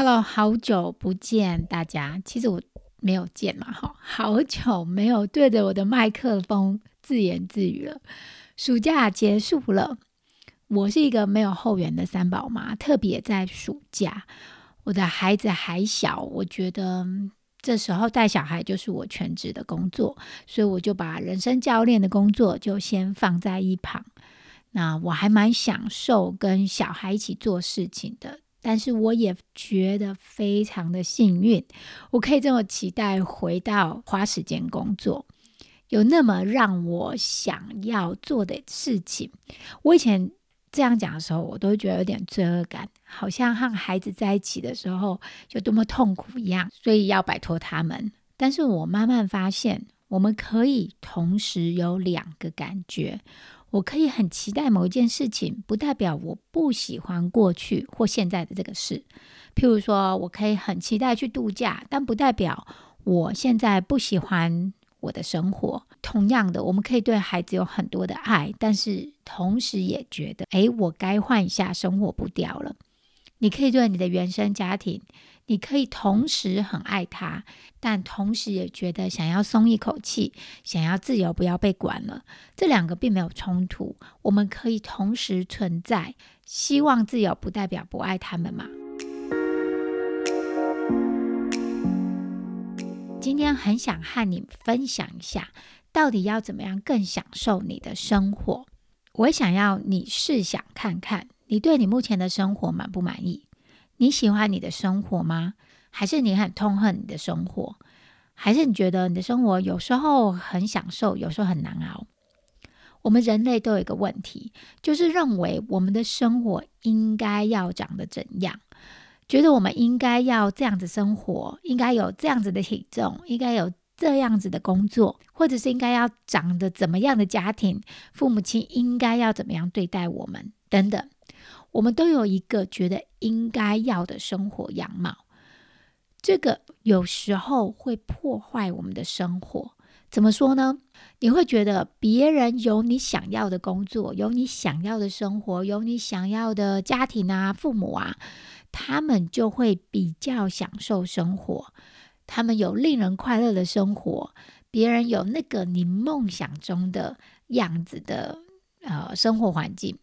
Hello，好久不见大家。其实我没有见嘛，哈，好久没有对着我的麦克风自言自语了。暑假结束了，我是一个没有后援的三宝妈，特别在暑假，我的孩子还小，我觉得这时候带小孩就是我全职的工作，所以我就把人生教练的工作就先放在一旁。那我还蛮享受跟小孩一起做事情的。但是我也觉得非常的幸运，我可以这么期待回到花时间工作，有那么让我想要做的事情。我以前这样讲的时候，我都觉得有点罪恶感，好像和孩子在一起的时候有多么痛苦一样，所以要摆脱他们。但是我慢慢发现，我们可以同时有两个感觉。我可以很期待某一件事情，不代表我不喜欢过去或现在的这个事。譬如说，我可以很期待去度假，但不代表我现在不喜欢我的生活。同样的，我们可以对孩子有很多的爱，但是同时也觉得，诶，我该换一下生活步调了。你可以对你的原生家庭。你可以同时很爱他，但同时也觉得想要松一口气，想要自由，不要被管了。这两个并没有冲突，我们可以同时存在。希望自由不代表不爱他们嘛？今天很想和你分享一下，到底要怎么样更享受你的生活。我想要你试想看看，你对你目前的生活满不满意？你喜欢你的生活吗？还是你很痛恨你的生活？还是你觉得你的生活有时候很享受，有时候很难熬？我们人类都有一个问题，就是认为我们的生活应该要长得怎样，觉得我们应该要这样子生活，应该有这样子的体重，应该有这样子的工作，或者是应该要长得怎么样的家庭，父母亲应该要怎么样对待我们，等等。我们都有一个觉得应该要的生活样貌，这个有时候会破坏我们的生活。怎么说呢？你会觉得别人有你想要的工作，有你想要的生活，有你想要的家庭啊，父母啊，他们就会比较享受生活，他们有令人快乐的生活，别人有那个你梦想中的样子的呃生活环境。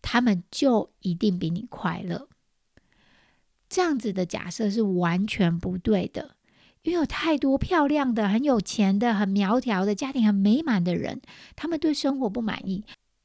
他们就一定比你快乐，这样子的假设是完全不对的。因为有太多漂亮的、很有钱的、很苗条的家庭、很美满的人，他们对生活不满意。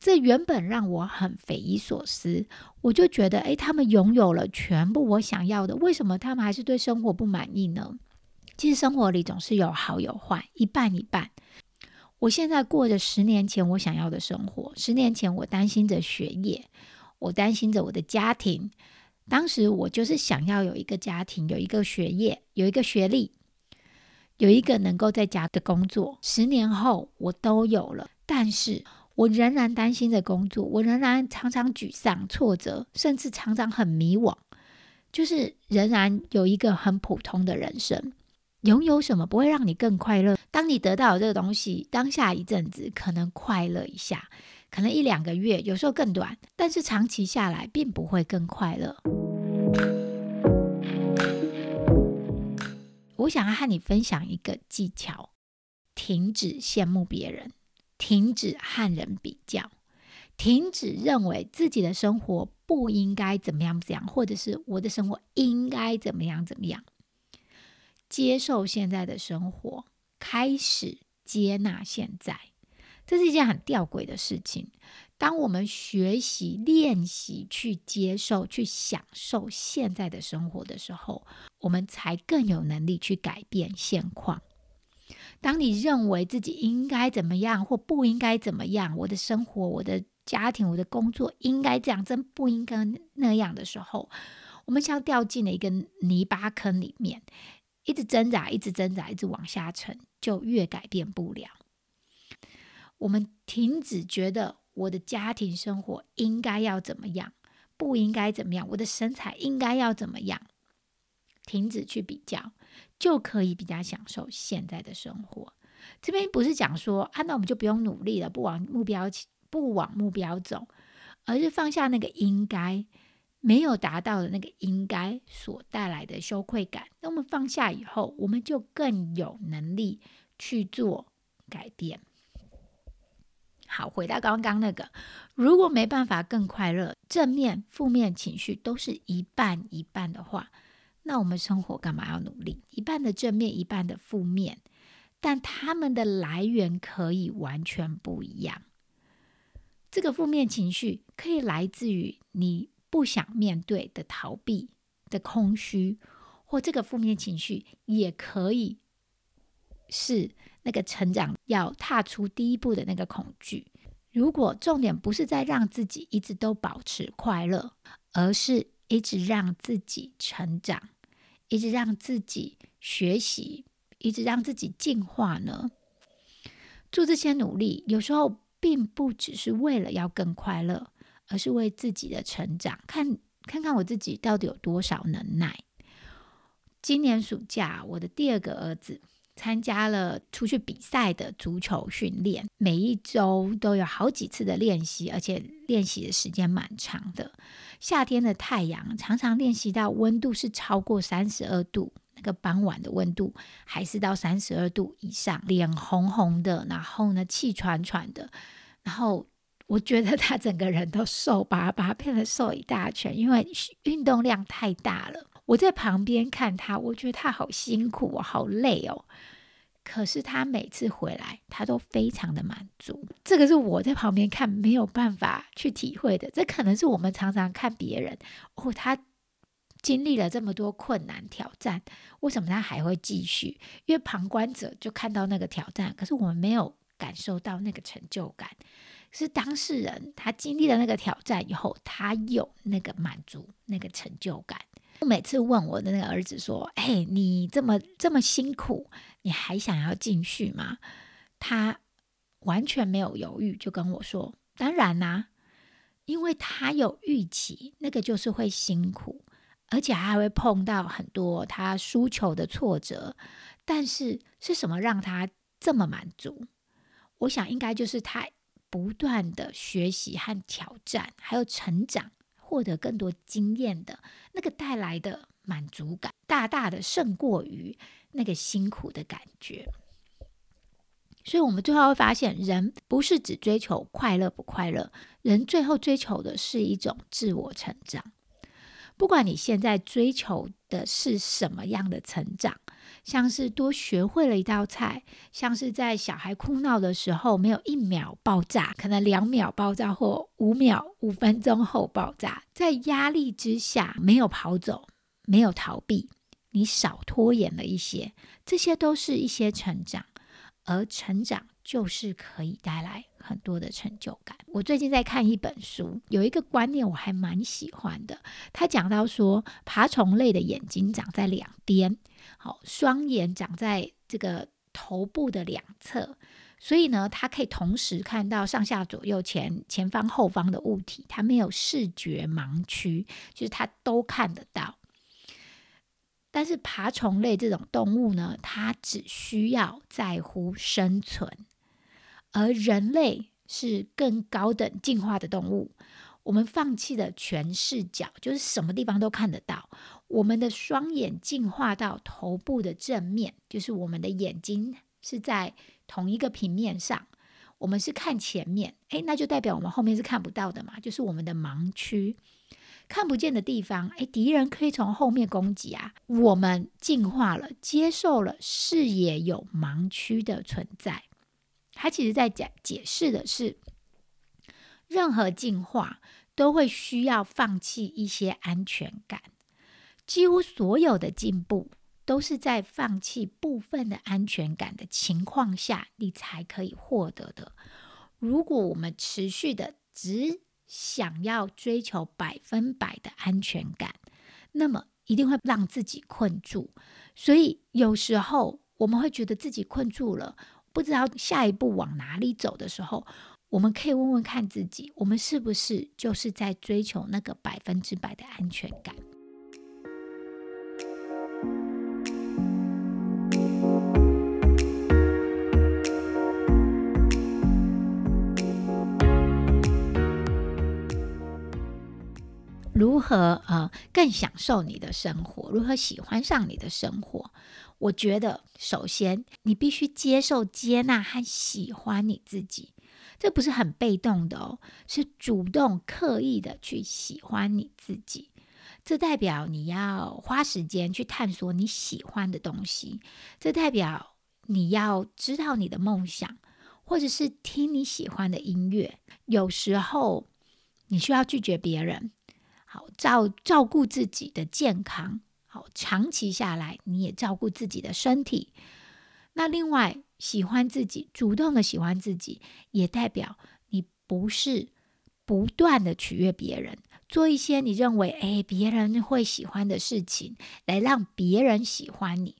这原本让我很匪夷所思。我就觉得，诶，他们拥有了全部我想要的，为什么他们还是对生活不满意呢？其实生活里总是有好有坏，一半一半。我现在过着十年前我想要的生活。十年前，我担心着学业，我担心着我的家庭。当时我就是想要有一个家庭，有一个学业，有一个学历，有一个能够在家的工作。十年后，我都有了，但是我仍然担心着工作，我仍然常常沮丧、挫折，甚至常常很迷惘，就是仍然有一个很普通的人生。拥有什么不会让你更快乐？当你得到这个东西，当下一阵子可能快乐一下，可能一两个月，有时候更短，但是长期下来并不会更快乐。我想要和你分享一个技巧：停止羡慕别人，停止和人比较，停止认为自己的生活不应该怎么样怎样，或者是我的生活应该怎么样怎么样。接受现在的生活，开始接纳现在，这是一件很吊诡的事情。当我们学习练习去接受、去享受现在的生活的时候，我们才更有能力去改变现况。当你认为自己应该怎么样或不应该怎么样，我的生活、我的家庭、我的工作应该这样，真不应该那样的时候，我们像掉进了一个泥巴坑里面，一直挣扎，一直挣扎，一直往下沉，就越改变不了。我们停止觉得我的家庭生活应该要怎么样，不应该怎么样，我的身材应该要怎么样，停止去比较，就可以比较享受现在的生活。这边不是讲说啊，那我们就不用努力了，不往目标不往目标走，而是放下那个应该没有达到的那个应该所带来的羞愧感。那我们放下以后，我们就更有能力去做改变。好，回到刚刚那个，如果没办法更快乐，正面、负面情绪都是一半一半的话，那我们生活干嘛要努力？一半的正面，一半的负面。但他们的来源可以完全不一样。这个负面情绪可以来自于你不想面对的逃避的空虚，或这个负面情绪也可以是那个成长要踏出第一步的那个恐惧。如果重点不是在让自己一直都保持快乐，而是一直让自己成长，一直让自己学习。一直让自己进化呢？做这些努力，有时候并不只是为了要更快乐，而是为自己的成长，看看看我自己到底有多少能耐。今年暑假，我的第二个儿子参加了出去比赛的足球训练，每一周都有好几次的练习，而且练习的时间蛮长的。夏天的太阳常常练习到温度是超过三十二度。那个傍晚的温度还是到三十二度以上，脸红红的，然后呢气喘喘的，然后我觉得他整个人都瘦巴巴，变得瘦一大圈，因为运动量太大了。我在旁边看他，我觉得他好辛苦哦，好累哦。可是他每次回来，他都非常的满足。这个是我在旁边看没有办法去体会的。这可能是我们常常看别人哦，他。经历了这么多困难挑战，为什么他还会继续？因为旁观者就看到那个挑战，可是我们没有感受到那个成就感。是当事人他经历了那个挑战以后，他有那个满足、那个成就感。我每次问我的那个儿子说：“哎，你这么这么辛苦，你还想要继续吗？”他完全没有犹豫，就跟我说：“当然啦，因为他有预期，那个就是会辛苦。”而且还会碰到很多他输球的挫折，但是是什么让他这么满足？我想应该就是他不断的学习和挑战，还有成长，获得更多经验的那个带来的满足感，大大的胜过于那个辛苦的感觉。所以，我们最后会发现，人不是只追求快乐不快乐，人最后追求的是一种自我成长。不管你现在追求的是什么样的成长，像是多学会了一道菜，像是在小孩哭闹的时候没有一秒爆炸，可能两秒爆炸或五秒、五分钟后爆炸，在压力之下没有跑走，没有逃避，你少拖延了一些，这些都是一些成长，而成长就是可以带来。很多的成就感。我最近在看一本书，有一个观念我还蛮喜欢的。他讲到说，爬虫类的眼睛长在两边，好，双眼长在这个头部的两侧，所以呢，它可以同时看到上下左右前前方后方的物体，它没有视觉盲区，就是它都看得到。但是爬虫类这种动物呢，它只需要在乎生存。而人类是更高等进化的动物，我们放弃了全视角，就是什么地方都看得到。我们的双眼进化到头部的正面，就是我们的眼睛是在同一个平面上，我们是看前面，诶，那就代表我们后面是看不到的嘛，就是我们的盲区，看不见的地方，诶，敌人可以从后面攻击啊。我们进化了，接受了视野有盲区的存在。他其实在讲解释的是，任何进化都会需要放弃一些安全感，几乎所有的进步都是在放弃部分的安全感的情况下，你才可以获得的。如果我们持续的只想要追求百分百的安全感，那么一定会让自己困住。所以有时候我们会觉得自己困住了，不知道下一步往哪里走的时候，我们可以问问看自己，我们是不是就是在追求那个百分之百的安全感？如何呃更享受你的生活？如何喜欢上你的生活？我觉得，首先你必须接受、接纳和喜欢你自己。这不是很被动的哦，是主动、刻意的去喜欢你自己。这代表你要花时间去探索你喜欢的东西。这代表你要知道你的梦想，或者是听你喜欢的音乐。有时候你需要拒绝别人。好照照顾自己的健康，好长期下来你也照顾自己的身体。那另外喜欢自己，主动的喜欢自己，也代表你不是不断的取悦别人，做一些你认为哎别人会喜欢的事情，来让别人喜欢你。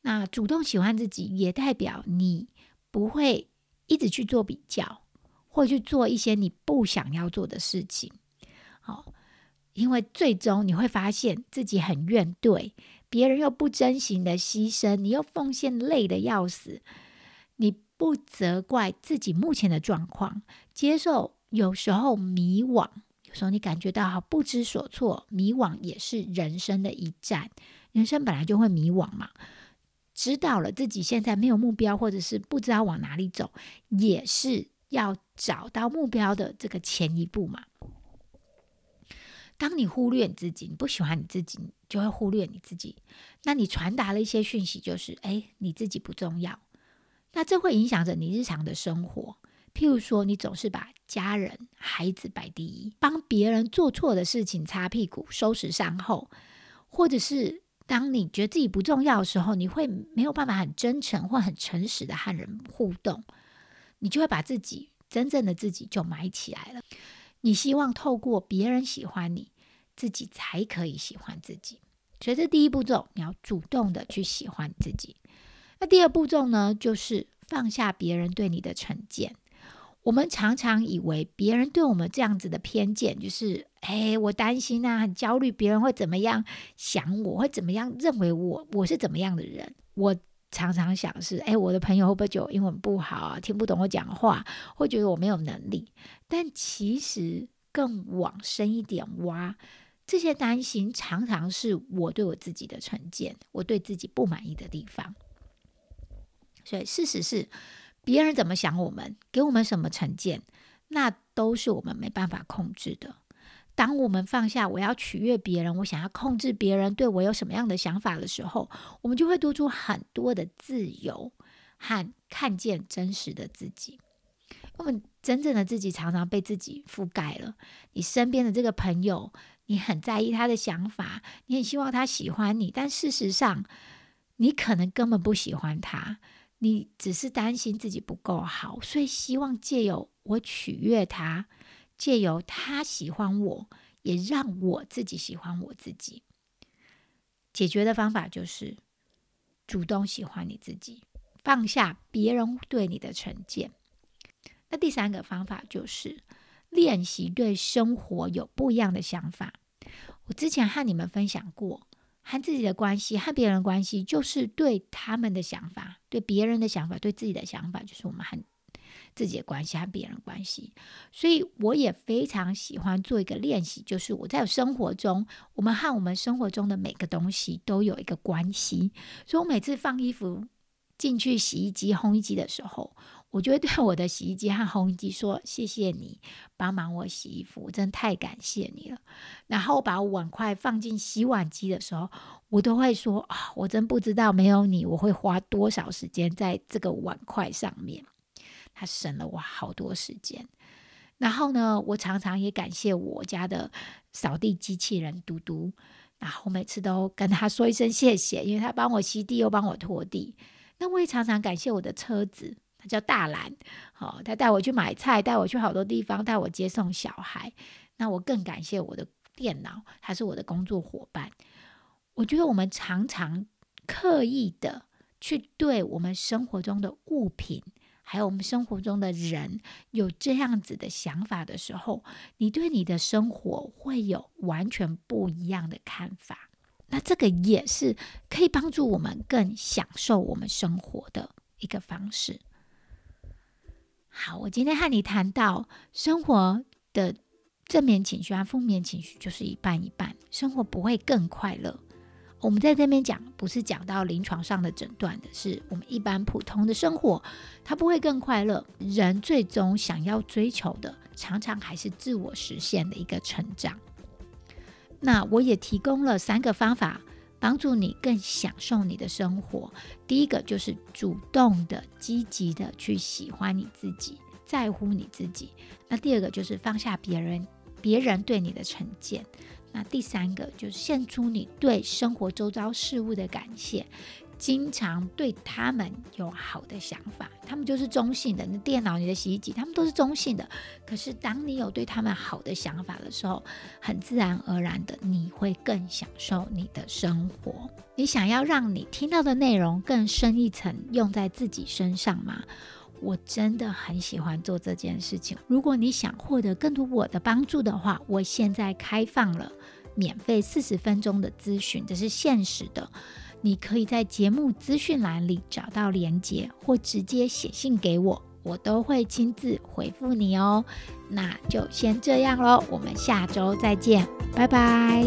那主动喜欢自己，也代表你不会一直去做比较，或去做一些你不想要做的事情。好。因为最终你会发现自己很怨怼，别人又不真心的牺牲，你又奉献累的要死。你不责怪自己目前的状况，接受有时候迷惘，有时候你感觉到好不知所措，迷惘也是人生的一站。人生本来就会迷惘嘛，知道了自己现在没有目标，或者是不知道往哪里走，也是要找到目标的这个前一步嘛。当你忽略你自己，你不喜欢你自己，就会忽略你自己。那你传达了一些讯息，就是哎，你自己不重要。那这会影响着你日常的生活。譬如说，你总是把家人、孩子摆第一，帮别人做错的事情擦屁股、收拾善后，或者是当你觉得自己不重要的时候，你会没有办法很真诚或很诚实的和人互动，你就会把自己真正的自己就埋起来了。你希望透过别人喜欢你，自己才可以喜欢自己。所以这第一步骤，你要主动的去喜欢自己。那第二步骤呢，就是放下别人对你的成见。我们常常以为别人对我们这样子的偏见，就是哎，我担心啊，很焦虑，别人会怎么样想我，会怎么样认为我，我是怎么样的人？我常常想是，哎，我的朋友会不会觉得我英文不好啊，听不懂我讲话，会觉得我没有能力？但其实更往深一点挖，这些担心常常是我对我自己的成见，我对自己不满意的地方。所以事实是，别人怎么想我们，给我们什么成见，那都是我们没办法控制的。当我们放下我要取悦别人，我想要控制别人对我有什么样的想法的时候，我们就会多出很多的自由和看见真实的自己。我们真正的自己常常被自己覆盖了。你身边的这个朋友，你很在意他的想法，你很希望他喜欢你，但事实上，你可能根本不喜欢他。你只是担心自己不够好，所以希望借由我取悦他。借由他喜欢我，也让我自己喜欢我自己。解决的方法就是主动喜欢你自己，放下别人对你的成见。那第三个方法就是练习对生活有不一样的想法。我之前和你们分享过，和自己的关系和别人的关系，就是对他们的想法、对别人的想法、对自己的想法，就是我们很。自己的关系和别人关系，所以我也非常喜欢做一个练习，就是我在生活中，我们和我们生活中的每个东西都有一个关系。所以我每次放衣服进去洗衣机、烘衣机的时候，我就会对我的洗衣机和烘衣机说：“谢谢你帮忙我洗衣服，我真太感谢你了。”然后把碗筷放进洗碗机的时候，我都会说：“啊，我真不知道没有你，我会花多少时间在这个碗筷上面。”他省了我好多时间，然后呢，我常常也感谢我家的扫地机器人嘟嘟，然后每次都跟他说一声谢谢，因为他帮我吸地又帮我拖地。那我也常常感谢我的车子，叫大兰，好，他带我去买菜，带我去好多地方，带我接送小孩。那我更感谢我的电脑，它是我的工作伙伴。我觉得我们常常刻意的去对我们生活中的物品，还有我们生活中的人有这样子的想法的时候，你对你的生活会有完全不一样的看法。那这个也是可以帮助我们更享受我们生活的一个方式。好，我今天和你谈到生活的正面情绪和负面情绪就是一半一半，生活不会更快乐。我们在这边讲，不是讲到临床上的诊断的，是我们一般普通的生活，它不会更快乐。人最终想要追求的，常常还是自我实现的一个成长。那我也提供了三个方法。帮助你更享受你的生活。第一个就是主动的、积极的去喜欢你自己，在乎你自己。那第二个就是放下别人、别人对你的成见。那第三个就是献出你对生活周遭事物的感谢。经常对他们有好的想法，他们就是中性的。你的电脑、你的洗衣机，他们都是中性的。可是，当你有对他们好的想法的时候，很自然而然的，你会更享受你的生活。你想要让你听到的内容更深一层，用在自己身上吗？我真的很喜欢做这件事情。如果你想获得更多我的帮助的话，我现在开放了免费四十分钟的咨询，这是现实的。你可以在节目资讯栏里找到连接，或直接写信给我，我都会亲自回复你哦。那就先这样喽，我们下周再见，拜拜。